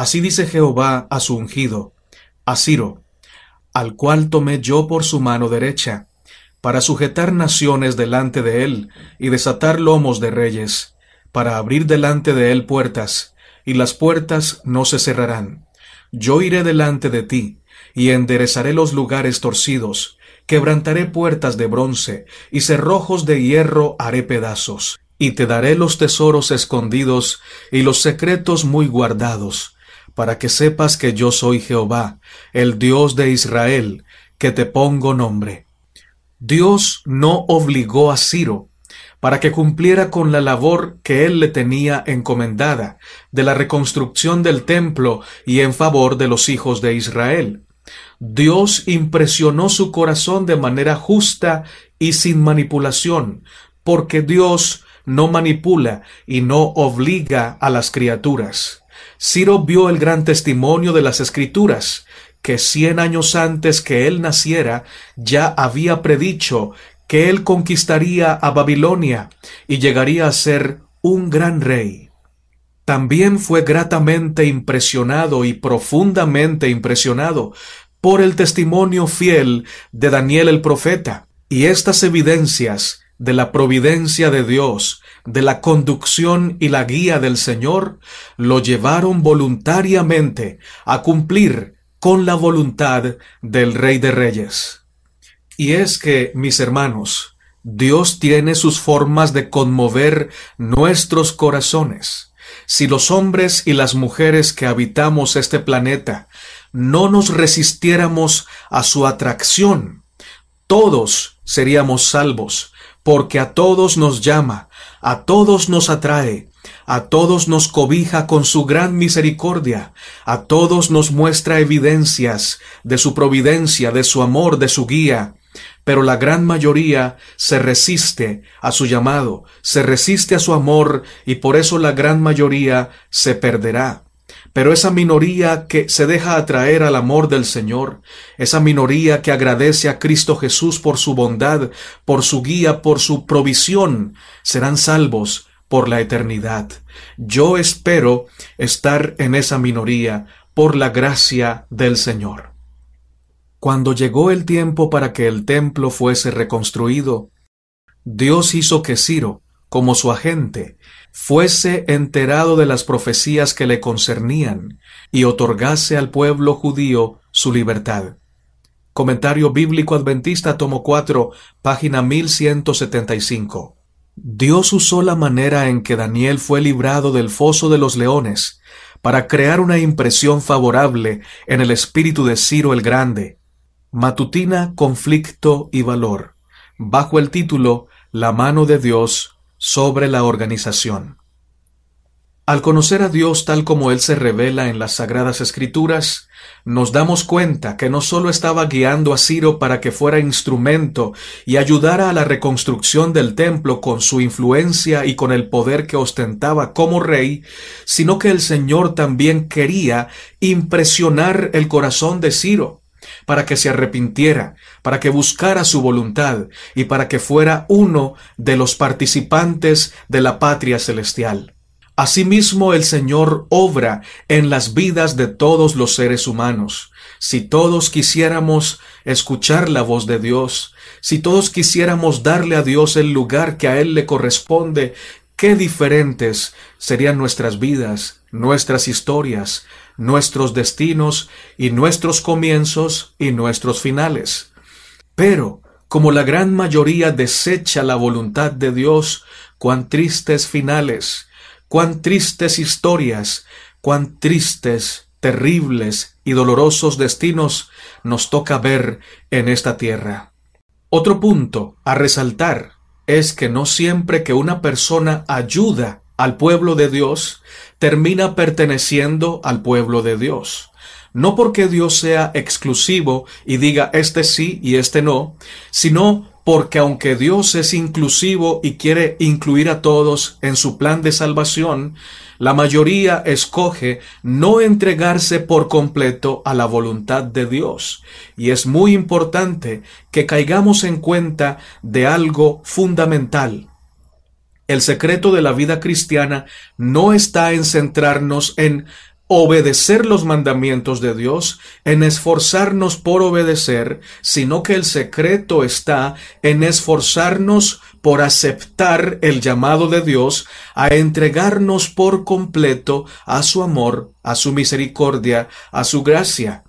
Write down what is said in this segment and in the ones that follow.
Así dice Jehová a su ungido, a Ciro, al cual tomé yo por su mano derecha, para sujetar naciones delante de él y desatar lomos de reyes, para abrir delante de él puertas, y las puertas no se cerrarán. Yo iré delante de ti, y enderezaré los lugares torcidos, quebrantaré puertas de bronce, y cerrojos de hierro haré pedazos, y te daré los tesoros escondidos y los secretos muy guardados, para que sepas que yo soy Jehová, el Dios de Israel, que te pongo nombre. Dios no obligó a Ciro para que cumpliera con la labor que él le tenía encomendada de la reconstrucción del templo y en favor de los hijos de Israel. Dios impresionó su corazón de manera justa y sin manipulación, porque Dios no manipula y no obliga a las criaturas. Ciro vio el gran testimonio de las Escrituras, que cien años antes que él naciera ya había predicho que él conquistaría a Babilonia y llegaría a ser un gran rey. También fue gratamente impresionado y profundamente impresionado por el testimonio fiel de Daniel el profeta, y estas evidencias de la providencia de Dios, de la conducción y la guía del Señor, lo llevaron voluntariamente a cumplir con la voluntad del Rey de Reyes. Y es que, mis hermanos, Dios tiene sus formas de conmover nuestros corazones. Si los hombres y las mujeres que habitamos este planeta no nos resistiéramos a su atracción, todos seríamos salvos, porque a todos nos llama, a todos nos atrae, a todos nos cobija con su gran misericordia, a todos nos muestra evidencias de su providencia, de su amor, de su guía, pero la gran mayoría se resiste a su llamado, se resiste a su amor, y por eso la gran mayoría se perderá. Pero esa minoría que se deja atraer al amor del Señor, esa minoría que agradece a Cristo Jesús por su bondad, por su guía, por su provisión, serán salvos por la eternidad. Yo espero estar en esa minoría por la gracia del Señor. Cuando llegó el tiempo para que el templo fuese reconstruido, Dios hizo que Ciro, como su agente, fuese enterado de las profecías que le concernían y otorgase al pueblo judío su libertad. Comentario Bíblico Adventista, tomo 4, página 1175. Dios usó la manera en que Daniel fue librado del foso de los leones para crear una impresión favorable en el espíritu de Ciro el Grande. Matutina, conflicto y valor, bajo el título La mano de Dios sobre la organización. Al conocer a Dios tal como Él se revela en las Sagradas Escrituras, nos damos cuenta que no sólo estaba guiando a Ciro para que fuera instrumento y ayudara a la reconstrucción del templo con su influencia y con el poder que ostentaba como rey, sino que el Señor también quería impresionar el corazón de Ciro para que se arrepintiera, para que buscara su voluntad y para que fuera uno de los participantes de la patria celestial. Asimismo el Señor obra en las vidas de todos los seres humanos. Si todos quisiéramos escuchar la voz de Dios, si todos quisiéramos darle a Dios el lugar que a Él le corresponde, qué diferentes serían nuestras vidas, nuestras historias, nuestros destinos y nuestros comienzos y nuestros finales. Pero, como la gran mayoría desecha la voluntad de Dios, cuán tristes finales, cuán tristes historias, cuán tristes, terribles y dolorosos destinos nos toca ver en esta tierra. Otro punto a resaltar es que no siempre que una persona ayuda al pueblo de Dios, termina perteneciendo al pueblo de Dios. No porque Dios sea exclusivo y diga este sí y este no, sino porque aunque Dios es inclusivo y quiere incluir a todos en su plan de salvación, la mayoría escoge no entregarse por completo a la voluntad de Dios. Y es muy importante que caigamos en cuenta de algo fundamental. El secreto de la vida cristiana no está en centrarnos en obedecer los mandamientos de Dios, en esforzarnos por obedecer, sino que el secreto está en esforzarnos por aceptar el llamado de Dios a entregarnos por completo a su amor, a su misericordia, a su gracia.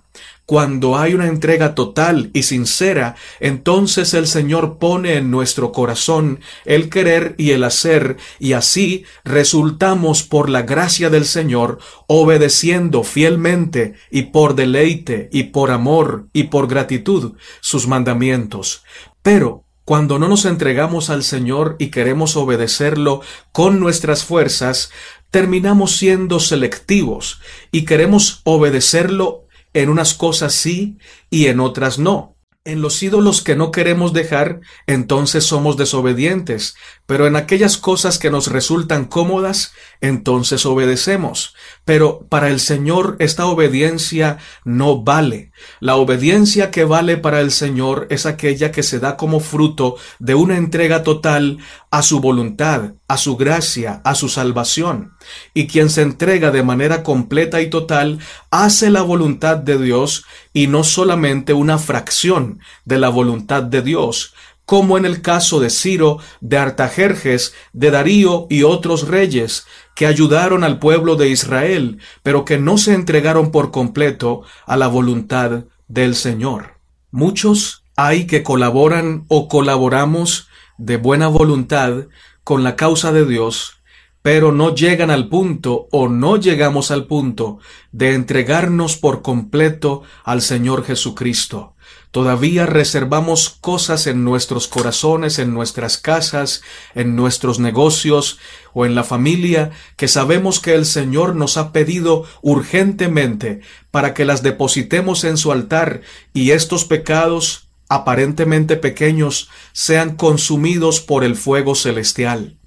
Cuando hay una entrega total y sincera, entonces el Señor pone en nuestro corazón el querer y el hacer, y así resultamos por la gracia del Señor obedeciendo fielmente y por deleite y por amor y por gratitud sus mandamientos. Pero cuando no nos entregamos al Señor y queremos obedecerlo con nuestras fuerzas, terminamos siendo selectivos y queremos obedecerlo en unas cosas sí y en otras no. En los ídolos que no queremos dejar, entonces somos desobedientes, pero en aquellas cosas que nos resultan cómodas, entonces obedecemos. Pero para el Señor esta obediencia no vale. La obediencia que vale para el Señor es aquella que se da como fruto de una entrega total a su voluntad, a su gracia, a su salvación. Y quien se entrega de manera completa y total hace la voluntad de Dios y no solamente una fracción de la voluntad de Dios, como en el caso de Ciro, de Artajerjes, de Darío y otros reyes, que ayudaron al pueblo de Israel, pero que no se entregaron por completo a la voluntad del Señor. Muchos hay que colaboran o colaboramos de buena voluntad con la causa de Dios, pero no llegan al punto o no llegamos al punto de entregarnos por completo al Señor Jesucristo. Todavía reservamos cosas en nuestros corazones, en nuestras casas, en nuestros negocios o en la familia que sabemos que el Señor nos ha pedido urgentemente para que las depositemos en su altar y estos pecados aparentemente pequeños sean consumidos por el fuego celestial.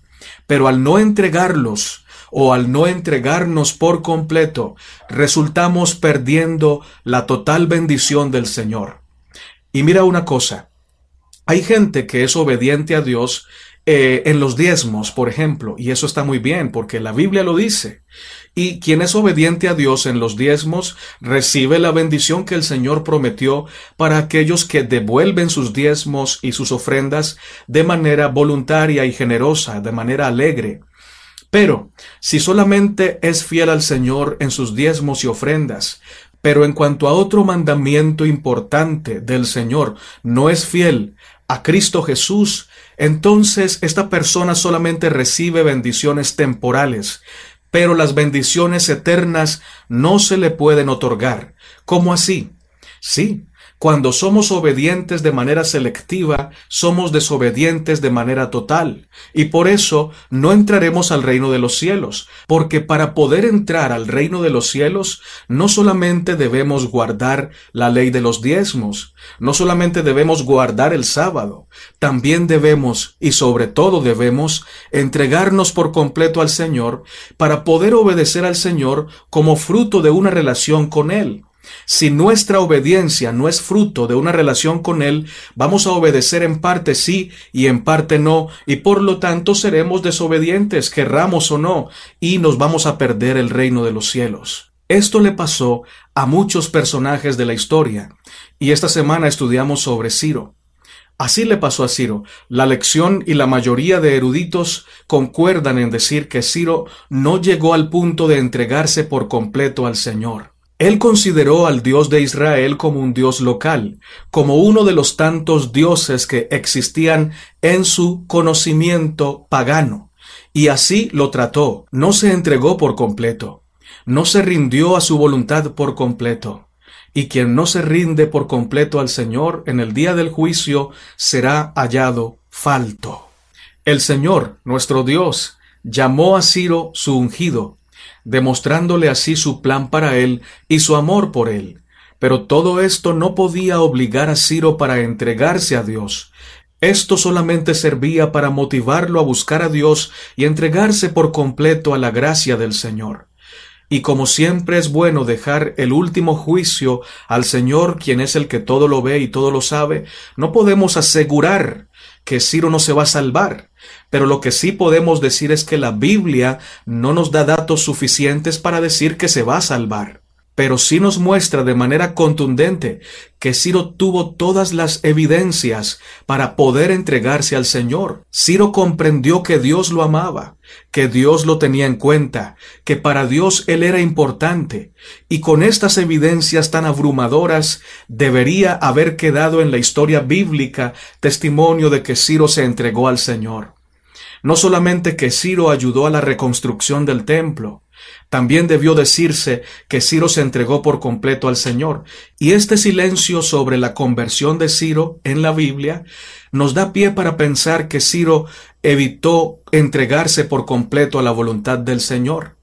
Pero al no entregarlos, o al no entregarnos por completo, resultamos perdiendo la total bendición del Señor. Y mira una cosa, hay gente que es obediente a Dios eh, en los diezmos, por ejemplo, y eso está muy bien porque la Biblia lo dice. Y quien es obediente a Dios en los diezmos recibe la bendición que el Señor prometió para aquellos que devuelven sus diezmos y sus ofrendas de manera voluntaria y generosa, de manera alegre. Pero si solamente es fiel al Señor en sus diezmos y ofrendas, pero en cuanto a otro mandamiento importante del Señor no es fiel a Cristo Jesús, entonces esta persona solamente recibe bendiciones temporales, pero las bendiciones eternas no se le pueden otorgar. ¿Cómo así? Sí, cuando somos obedientes de manera selectiva, somos desobedientes de manera total, y por eso no entraremos al reino de los cielos, porque para poder entrar al reino de los cielos, no solamente debemos guardar la ley de los diezmos, no solamente debemos guardar el sábado, también debemos, y sobre todo debemos, entregarnos por completo al Señor para poder obedecer al Señor como fruto de una relación con Él. Si nuestra obediencia no es fruto de una relación con Él, vamos a obedecer en parte sí y en parte no, y por lo tanto seremos desobedientes, querramos o no, y nos vamos a perder el reino de los cielos. Esto le pasó a muchos personajes de la historia, y esta semana estudiamos sobre Ciro. Así le pasó a Ciro. La lección y la mayoría de eruditos concuerdan en decir que Ciro no llegó al punto de entregarse por completo al Señor. Él consideró al Dios de Israel como un Dios local, como uno de los tantos dioses que existían en su conocimiento pagano, y así lo trató, no se entregó por completo, no se rindió a su voluntad por completo, y quien no se rinde por completo al Señor en el día del juicio será hallado falto. El Señor, nuestro Dios, llamó a Ciro su ungido, demostrándole así su plan para él y su amor por él. Pero todo esto no podía obligar a Ciro para entregarse a Dios. Esto solamente servía para motivarlo a buscar a Dios y entregarse por completo a la gracia del Señor. Y como siempre es bueno dejar el último juicio al Señor, quien es el que todo lo ve y todo lo sabe, no podemos asegurar que Ciro no se va a salvar, pero lo que sí podemos decir es que la Biblia no nos da datos suficientes para decir que se va a salvar pero sí nos muestra de manera contundente que Ciro tuvo todas las evidencias para poder entregarse al Señor. Ciro comprendió que Dios lo amaba, que Dios lo tenía en cuenta, que para Dios él era importante, y con estas evidencias tan abrumadoras debería haber quedado en la historia bíblica testimonio de que Ciro se entregó al Señor. No solamente que Ciro ayudó a la reconstrucción del templo, también debió decirse que Ciro se entregó por completo al Señor. Y este silencio sobre la conversión de Ciro en la Biblia nos da pie para pensar que Ciro evitó entregarse por completo a la voluntad del Señor.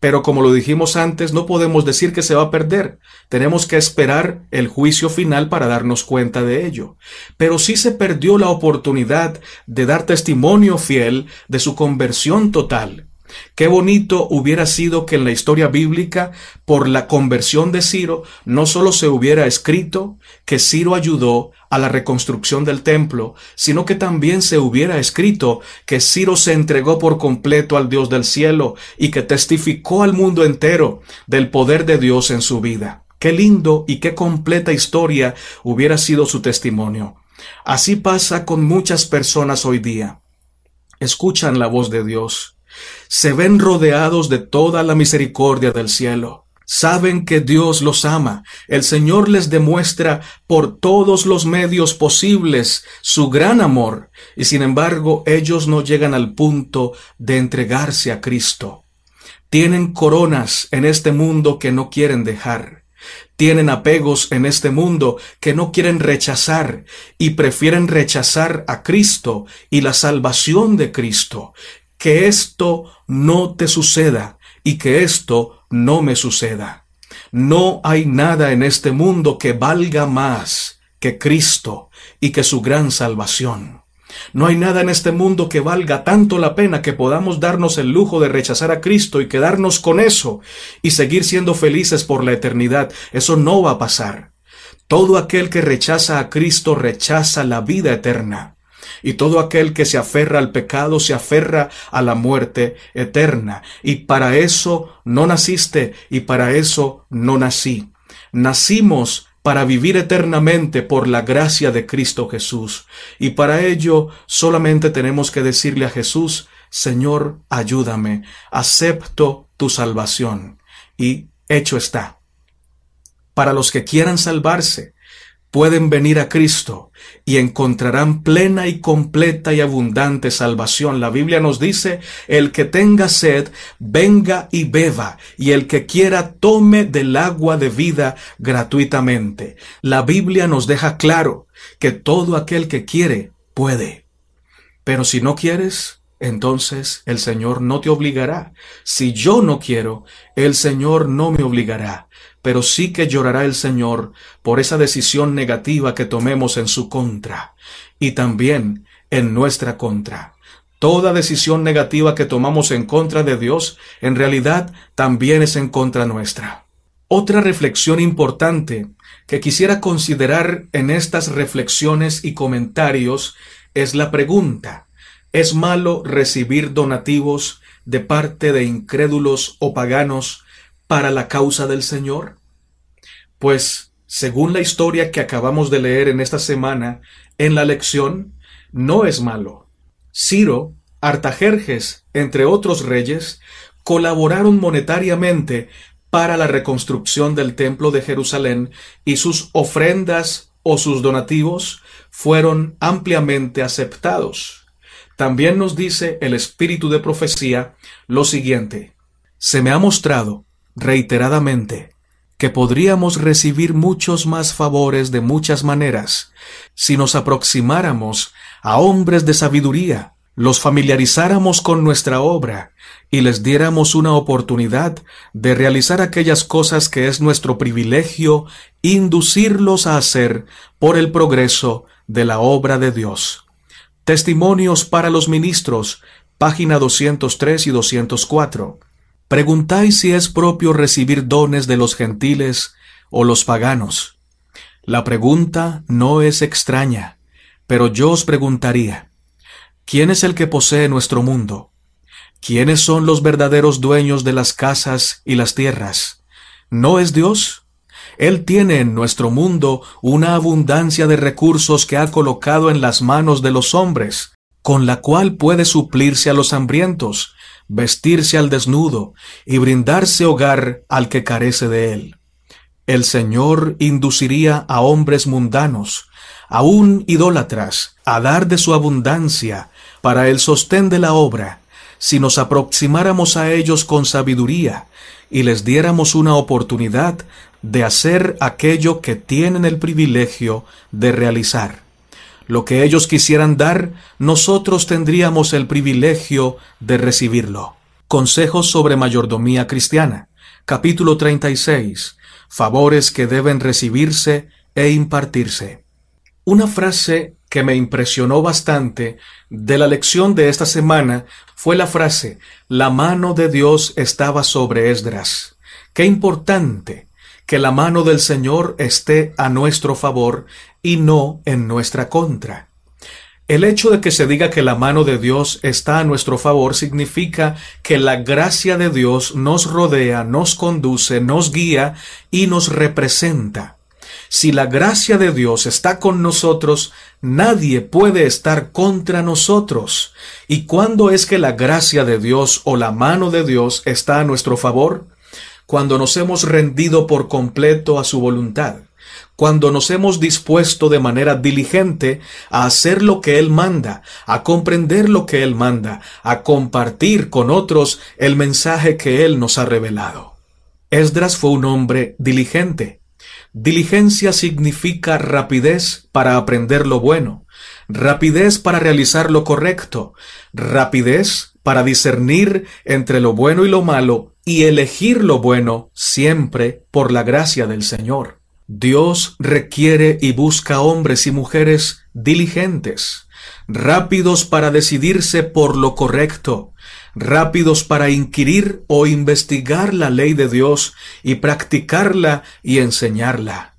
Pero como lo dijimos antes, no podemos decir que se va a perder. Tenemos que esperar el juicio final para darnos cuenta de ello. Pero sí se perdió la oportunidad de dar testimonio fiel de su conversión total. Qué bonito hubiera sido que en la historia bíblica, por la conversión de Ciro, no solo se hubiera escrito que Ciro ayudó a la reconstrucción del templo, sino que también se hubiera escrito que Ciro se entregó por completo al Dios del cielo y que testificó al mundo entero del poder de Dios en su vida. Qué lindo y qué completa historia hubiera sido su testimonio. Así pasa con muchas personas hoy día. Escuchan la voz de Dios, se ven rodeados de toda la misericordia del cielo. Saben que Dios los ama. El Señor les demuestra por todos los medios posibles su gran amor, y sin embargo ellos no llegan al punto de entregarse a Cristo. Tienen coronas en este mundo que no quieren dejar. Tienen apegos en este mundo que no quieren rechazar y prefieren rechazar a Cristo y la salvación de Cristo que esto no te suceda y que esto no me suceda. No hay nada en este mundo que valga más que Cristo y que su gran salvación. No hay nada en este mundo que valga tanto la pena que podamos darnos el lujo de rechazar a Cristo y quedarnos con eso y seguir siendo felices por la eternidad. Eso no va a pasar. Todo aquel que rechaza a Cristo rechaza la vida eterna y todo aquel que se aferra al pecado se aferra a la muerte eterna. Y para eso no naciste y para eso no nací. Nacimos para vivir eternamente por la gracia de Cristo Jesús. Y para ello solamente tenemos que decirle a Jesús, Señor, ayúdame, acepto tu salvación. Y hecho está. Para los que quieran salvarse, pueden venir a Cristo y encontrarán plena y completa y abundante salvación. La Biblia nos dice, el que tenga sed, venga y beba, y el que quiera tome del agua de vida gratuitamente. La Biblia nos deja claro que todo aquel que quiere puede. Pero si no quieres, entonces el Señor no te obligará. Si yo no quiero, el Señor no me obligará pero sí que llorará el Señor por esa decisión negativa que tomemos en su contra y también en nuestra contra. Toda decisión negativa que tomamos en contra de Dios en realidad también es en contra nuestra. Otra reflexión importante que quisiera considerar en estas reflexiones y comentarios es la pregunta, ¿es malo recibir donativos de parte de incrédulos o paganos para la causa del Señor? Pues, según la historia que acabamos de leer en esta semana, en la lección, no es malo. Ciro, Artajerjes, entre otros reyes, colaboraron monetariamente para la reconstrucción del templo de Jerusalén y sus ofrendas o sus donativos fueron ampliamente aceptados. También nos dice el espíritu de profecía lo siguiente. Se me ha mostrado reiteradamente que podríamos recibir muchos más favores de muchas maneras si nos aproximáramos a hombres de sabiduría, los familiarizáramos con nuestra obra y les diéramos una oportunidad de realizar aquellas cosas que es nuestro privilegio inducirlos a hacer por el progreso de la obra de Dios. Testimonios para los ministros, página 203 y 204. Preguntáis si es propio recibir dones de los gentiles o los paganos. La pregunta no es extraña, pero yo os preguntaría, ¿quién es el que posee nuestro mundo? ¿Quiénes son los verdaderos dueños de las casas y las tierras? ¿No es Dios? Él tiene en nuestro mundo una abundancia de recursos que ha colocado en las manos de los hombres, con la cual puede suplirse a los hambrientos, vestirse al desnudo y brindarse hogar al que carece de él. El Señor induciría a hombres mundanos, aun idólatras, a dar de su abundancia para el sostén de la obra, si nos aproximáramos a ellos con sabiduría y les diéramos una oportunidad de hacer aquello que tienen el privilegio de realizar. Lo que ellos quisieran dar, nosotros tendríamos el privilegio de recibirlo. Consejos sobre mayordomía cristiana. Capítulo 36 favores que deben recibirse e impartirse. Una frase que me impresionó bastante de la lección de esta semana fue la frase La mano de Dios estaba sobre Esdras. Qué importante que la mano del Señor esté a nuestro favor y no en nuestra contra. El hecho de que se diga que la mano de Dios está a nuestro favor significa que la gracia de Dios nos rodea, nos conduce, nos guía y nos representa. Si la gracia de Dios está con nosotros, nadie puede estar contra nosotros. ¿Y cuándo es que la gracia de Dios o la mano de Dios está a nuestro favor? Cuando nos hemos rendido por completo a su voluntad cuando nos hemos dispuesto de manera diligente a hacer lo que Él manda, a comprender lo que Él manda, a compartir con otros el mensaje que Él nos ha revelado. Esdras fue un hombre diligente. Diligencia significa rapidez para aprender lo bueno, rapidez para realizar lo correcto, rapidez para discernir entre lo bueno y lo malo y elegir lo bueno siempre por la gracia del Señor. Dios requiere y busca hombres y mujeres diligentes, rápidos para decidirse por lo correcto, rápidos para inquirir o investigar la ley de Dios y practicarla y enseñarla.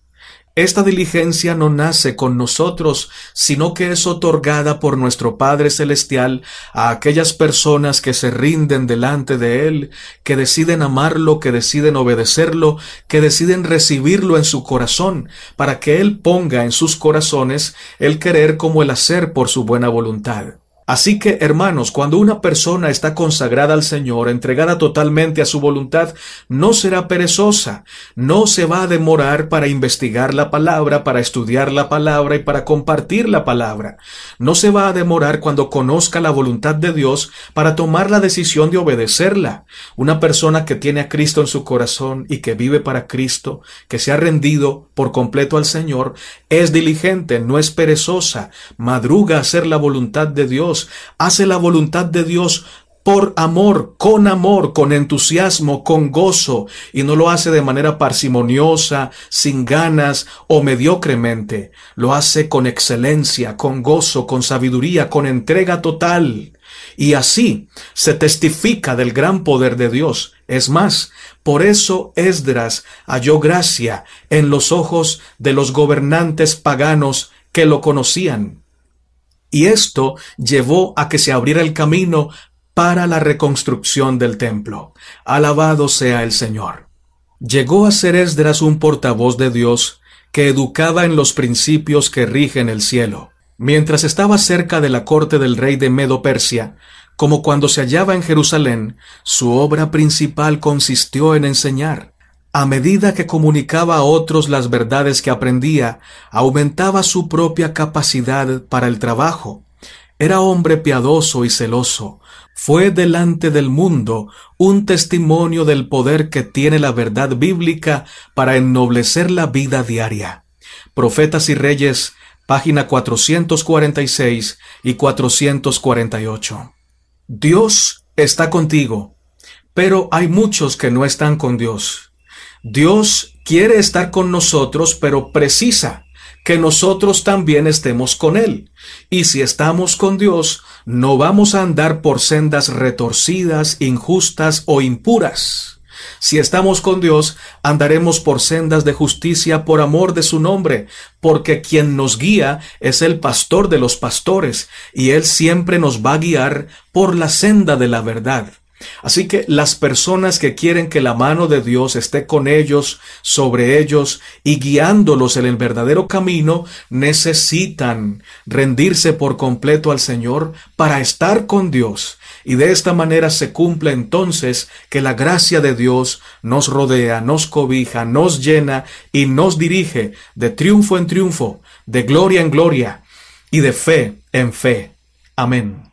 Esta diligencia no nace con nosotros, sino que es otorgada por nuestro Padre Celestial a aquellas personas que se rinden delante de Él, que deciden amarlo, que deciden obedecerlo, que deciden recibirlo en su corazón, para que Él ponga en sus corazones el querer como el hacer por su buena voluntad. Así que, hermanos, cuando una persona está consagrada al Señor, entregada totalmente a su voluntad, no será perezosa, no se va a demorar para investigar la palabra, para estudiar la palabra y para compartir la palabra. No se va a demorar cuando conozca la voluntad de Dios para tomar la decisión de obedecerla. Una persona que tiene a Cristo en su corazón y que vive para Cristo, que se ha rendido por completo al Señor, es diligente, no es perezosa, madruga a hacer la voluntad de Dios, hace la voluntad de Dios por amor, con amor, con entusiasmo, con gozo, y no lo hace de manera parsimoniosa, sin ganas o mediocremente. Lo hace con excelencia, con gozo, con sabiduría, con entrega total. Y así se testifica del gran poder de Dios. Es más, por eso Esdras halló gracia en los ojos de los gobernantes paganos que lo conocían y esto llevó a que se abriera el camino para la reconstrucción del templo. Alabado sea el Señor. Llegó a ser Esdras un portavoz de Dios que educaba en los principios que rigen el cielo. Mientras estaba cerca de la corte del rey de Medo Persia, como cuando se hallaba en Jerusalén, su obra principal consistió en enseñar. A medida que comunicaba a otros las verdades que aprendía, aumentaba su propia capacidad para el trabajo. Era hombre piadoso y celoso. Fue delante del mundo un testimonio del poder que tiene la verdad bíblica para ennoblecer la vida diaria. Profetas y Reyes, página 446 y 448. Dios está contigo, pero hay muchos que no están con Dios. Dios quiere estar con nosotros, pero precisa que nosotros también estemos con Él. Y si estamos con Dios, no vamos a andar por sendas retorcidas, injustas o impuras. Si estamos con Dios, andaremos por sendas de justicia por amor de su nombre, porque quien nos guía es el pastor de los pastores, y él siempre nos va a guiar por la senda de la verdad. Así que las personas que quieren que la mano de Dios esté con ellos, sobre ellos y guiándolos en el verdadero camino, necesitan rendirse por completo al Señor para estar con Dios. Y de esta manera se cumple entonces que la gracia de Dios nos rodea, nos cobija, nos llena y nos dirige de triunfo en triunfo, de gloria en gloria y de fe en fe. Amén.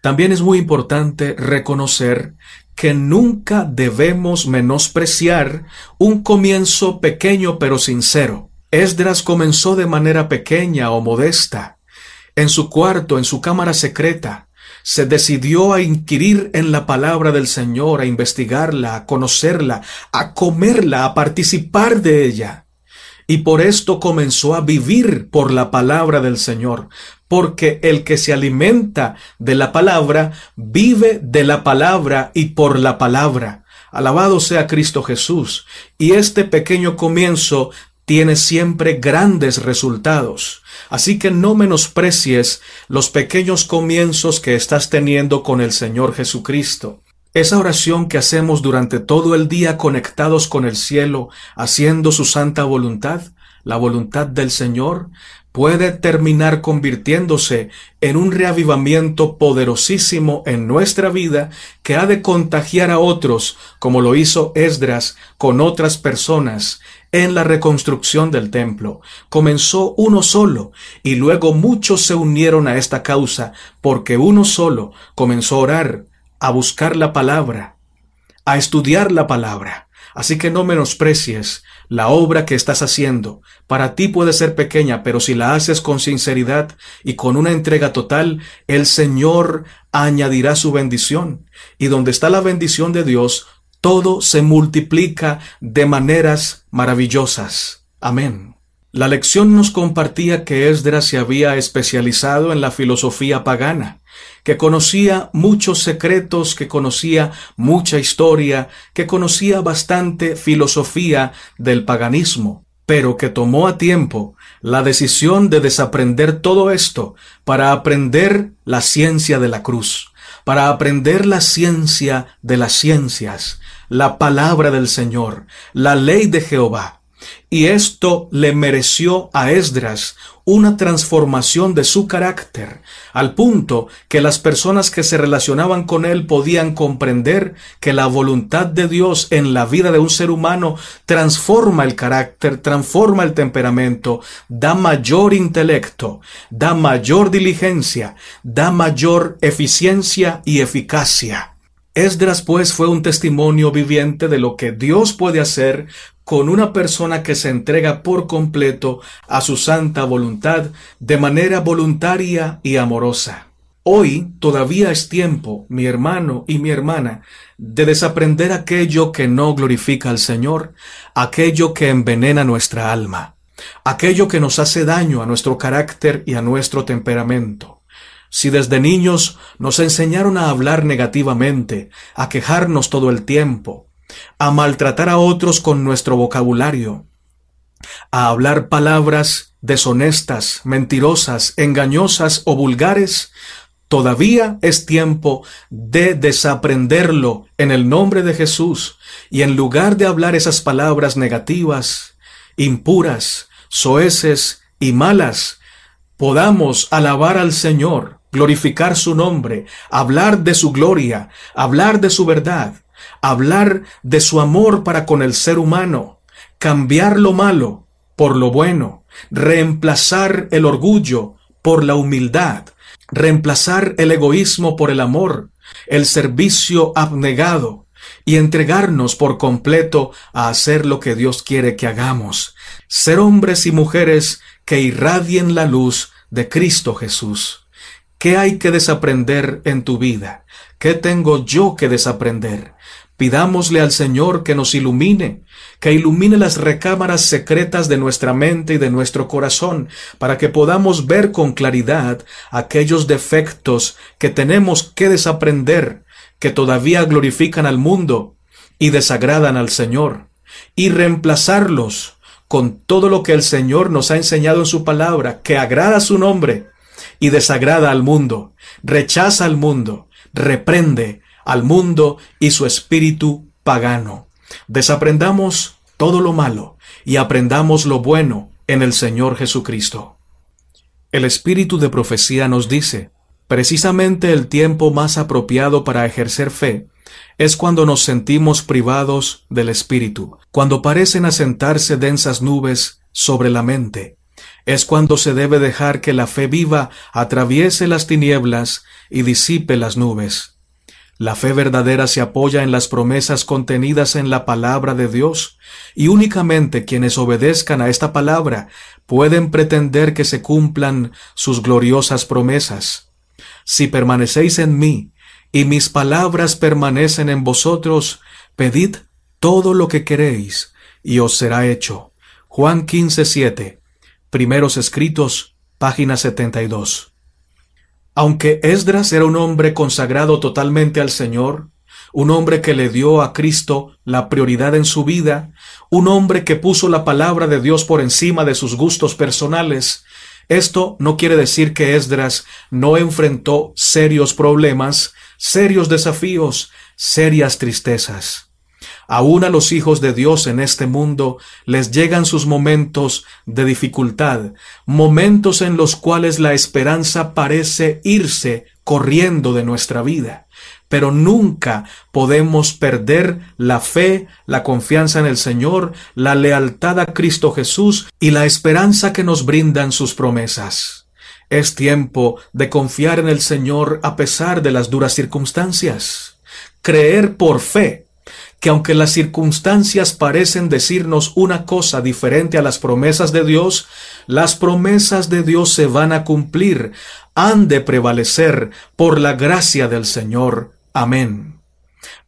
También es muy importante reconocer que nunca debemos menospreciar un comienzo pequeño pero sincero. Esdras comenzó de manera pequeña o modesta. En su cuarto, en su cámara secreta, se decidió a inquirir en la palabra del Señor, a investigarla, a conocerla, a comerla, a participar de ella. Y por esto comenzó a vivir por la palabra del Señor, porque el que se alimenta de la palabra vive de la palabra y por la palabra. Alabado sea Cristo Jesús. Y este pequeño comienzo tiene siempre grandes resultados. Así que no menosprecies los pequeños comienzos que estás teniendo con el Señor Jesucristo. Esa oración que hacemos durante todo el día conectados con el cielo, haciendo su santa voluntad, la voluntad del Señor, puede terminar convirtiéndose en un reavivamiento poderosísimo en nuestra vida que ha de contagiar a otros, como lo hizo Esdras con otras personas en la reconstrucción del templo. Comenzó uno solo y luego muchos se unieron a esta causa porque uno solo comenzó a orar, a buscar la palabra, a estudiar la palabra. Así que no menosprecies la obra que estás haciendo. Para ti puede ser pequeña, pero si la haces con sinceridad y con una entrega total, el Señor añadirá su bendición. Y donde está la bendición de Dios, todo se multiplica de maneras maravillosas. Amén. La lección nos compartía que Esdras se había especializado en la filosofía pagana, que conocía muchos secretos, que conocía mucha historia, que conocía bastante filosofía del paganismo, pero que tomó a tiempo la decisión de desaprender todo esto para aprender la ciencia de la cruz, para aprender la ciencia de las ciencias, la palabra del Señor, la ley de Jehová, y esto le mereció a Esdras una transformación de su carácter, al punto que las personas que se relacionaban con él podían comprender que la voluntad de Dios en la vida de un ser humano transforma el carácter, transforma el temperamento, da mayor intelecto, da mayor diligencia, da mayor eficiencia y eficacia. Esdras pues fue un testimonio viviente de lo que Dios puede hacer con una persona que se entrega por completo a su santa voluntad de manera voluntaria y amorosa. Hoy todavía es tiempo, mi hermano y mi hermana, de desaprender aquello que no glorifica al Señor, aquello que envenena nuestra alma, aquello que nos hace daño a nuestro carácter y a nuestro temperamento. Si desde niños nos enseñaron a hablar negativamente, a quejarnos todo el tiempo, a maltratar a otros con nuestro vocabulario, a hablar palabras deshonestas, mentirosas, engañosas o vulgares, todavía es tiempo de desaprenderlo en el nombre de Jesús y en lugar de hablar esas palabras negativas, impuras, soeces y malas, podamos alabar al Señor glorificar su nombre, hablar de su gloria, hablar de su verdad, hablar de su amor para con el ser humano, cambiar lo malo por lo bueno, reemplazar el orgullo por la humildad, reemplazar el egoísmo por el amor, el servicio abnegado y entregarnos por completo a hacer lo que Dios quiere que hagamos, ser hombres y mujeres que irradien la luz de Cristo Jesús. ¿Qué hay que desaprender en tu vida? ¿Qué tengo yo que desaprender? Pidámosle al Señor que nos ilumine, que ilumine las recámaras secretas de nuestra mente y de nuestro corazón, para que podamos ver con claridad aquellos defectos que tenemos que desaprender, que todavía glorifican al mundo, y desagradan al Señor, y reemplazarlos con todo lo que el Señor nos ha enseñado en su palabra, que agrada su nombre y desagrada al mundo, rechaza al mundo, reprende al mundo y su espíritu pagano. Desaprendamos todo lo malo y aprendamos lo bueno en el Señor Jesucristo. El espíritu de profecía nos dice, precisamente el tiempo más apropiado para ejercer fe es cuando nos sentimos privados del espíritu, cuando parecen asentarse densas nubes sobre la mente. Es cuando se debe dejar que la fe viva atraviese las tinieblas y disipe las nubes. La fe verdadera se apoya en las promesas contenidas en la palabra de Dios, y únicamente quienes obedezcan a esta palabra pueden pretender que se cumplan sus gloriosas promesas. Si permanecéis en mí, y mis palabras permanecen en vosotros, pedid todo lo que queréis, y os será hecho. Juan 15, Primeros escritos, página 72. Aunque Esdras era un hombre consagrado totalmente al Señor, un hombre que le dio a Cristo la prioridad en su vida, un hombre que puso la palabra de Dios por encima de sus gustos personales, esto no quiere decir que Esdras no enfrentó serios problemas, serios desafíos, serias tristezas. Aún a los hijos de Dios en este mundo les llegan sus momentos de dificultad, momentos en los cuales la esperanza parece irse corriendo de nuestra vida. Pero nunca podemos perder la fe, la confianza en el Señor, la lealtad a Cristo Jesús y la esperanza que nos brindan sus promesas. Es tiempo de confiar en el Señor a pesar de las duras circunstancias. Creer por fe que aunque las circunstancias parecen decirnos una cosa diferente a las promesas de Dios, las promesas de Dios se van a cumplir, han de prevalecer por la gracia del Señor. Amén.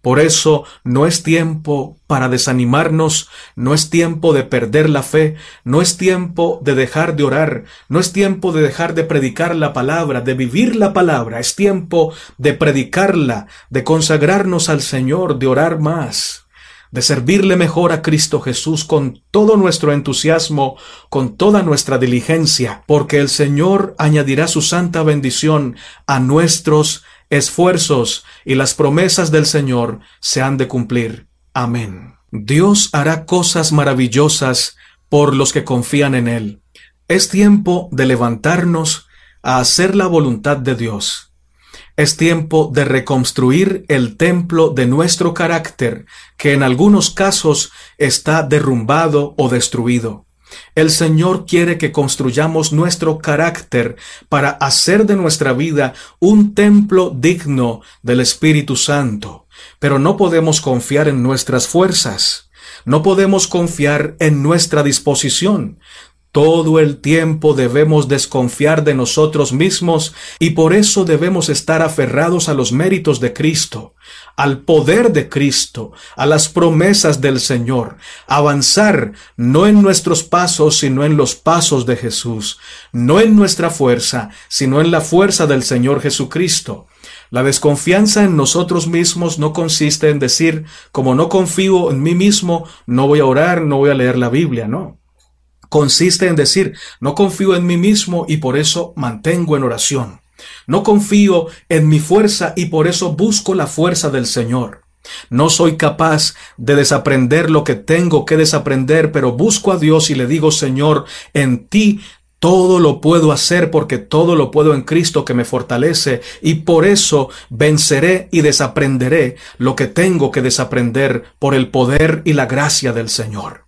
Por eso no es tiempo para desanimarnos, no es tiempo de perder la fe, no es tiempo de dejar de orar, no es tiempo de dejar de predicar la palabra, de vivir la palabra, es tiempo de predicarla, de consagrarnos al Señor, de orar más, de servirle mejor a Cristo Jesús con todo nuestro entusiasmo, con toda nuestra diligencia, porque el Señor añadirá su santa bendición a nuestros esfuerzos y las promesas del Señor se han de cumplir. Amén. Dios hará cosas maravillosas por los que confían en Él. Es tiempo de levantarnos a hacer la voluntad de Dios. Es tiempo de reconstruir el templo de nuestro carácter, que en algunos casos está derrumbado o destruido. El Señor quiere que construyamos nuestro carácter para hacer de nuestra vida un templo digno del Espíritu Santo. Pero no podemos confiar en nuestras fuerzas. No podemos confiar en nuestra disposición. Todo el tiempo debemos desconfiar de nosotros mismos y por eso debemos estar aferrados a los méritos de Cristo, al poder de Cristo, a las promesas del Señor, avanzar no en nuestros pasos, sino en los pasos de Jesús, no en nuestra fuerza, sino en la fuerza del Señor Jesucristo. La desconfianza en nosotros mismos no consiste en decir, como no confío en mí mismo, no voy a orar, no voy a leer la Biblia, no consiste en decir, no confío en mí mismo y por eso mantengo en oración. No confío en mi fuerza y por eso busco la fuerza del Señor. No soy capaz de desaprender lo que tengo que desaprender, pero busco a Dios y le digo, Señor, en ti todo lo puedo hacer porque todo lo puedo en Cristo que me fortalece y por eso venceré y desaprenderé lo que tengo que desaprender por el poder y la gracia del Señor.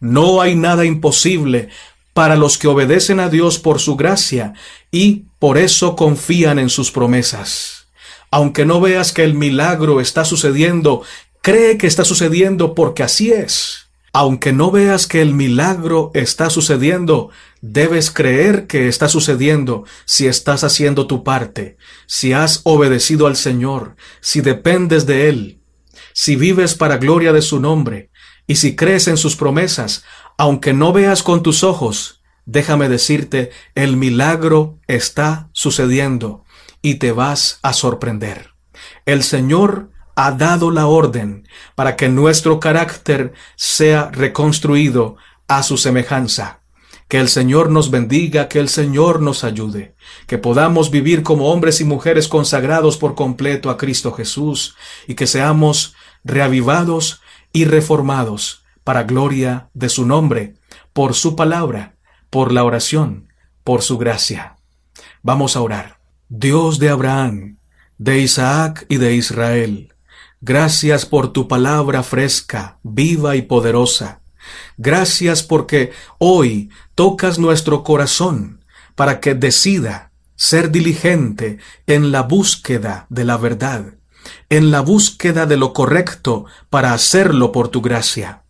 No hay nada imposible para los que obedecen a Dios por su gracia y por eso confían en sus promesas. Aunque no veas que el milagro está sucediendo, cree que está sucediendo porque así es. Aunque no veas que el milagro está sucediendo, debes creer que está sucediendo si estás haciendo tu parte, si has obedecido al Señor, si dependes de Él, si vives para gloria de su nombre, y si crees en sus promesas, aunque no veas con tus ojos, déjame decirte, el milagro está sucediendo y te vas a sorprender. El Señor ha dado la orden para que nuestro carácter sea reconstruido a su semejanza. Que el Señor nos bendiga, que el Señor nos ayude, que podamos vivir como hombres y mujeres consagrados por completo a Cristo Jesús y que seamos reavivados y reformados para gloria de su nombre, por su palabra, por la oración, por su gracia. Vamos a orar. Dios de Abraham, de Isaac y de Israel, gracias por tu palabra fresca, viva y poderosa. Gracias porque hoy tocas nuestro corazón para que decida ser diligente en la búsqueda de la verdad, en la búsqueda de lo correcto para hacerlo por tu gracia.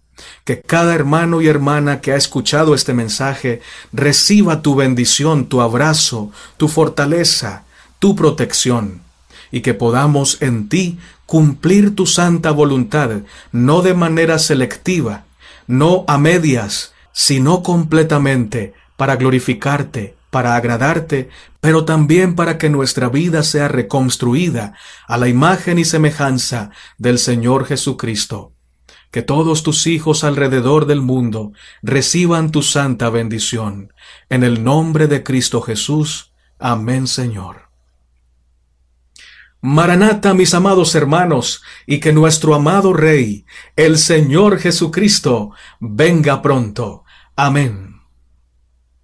Que cada hermano y hermana que ha escuchado este mensaje reciba tu bendición, tu abrazo, tu fortaleza, tu protección, y que podamos en ti cumplir tu santa voluntad, no de manera selectiva, no a medias, sino completamente, para glorificarte, para agradarte, pero también para que nuestra vida sea reconstruida a la imagen y semejanza del Señor Jesucristo. Que todos tus hijos alrededor del mundo reciban tu santa bendición. En el nombre de Cristo Jesús. Amén, Señor. Maranata, mis amados hermanos, y que nuestro amado Rey, el Señor Jesucristo, venga pronto. Amén.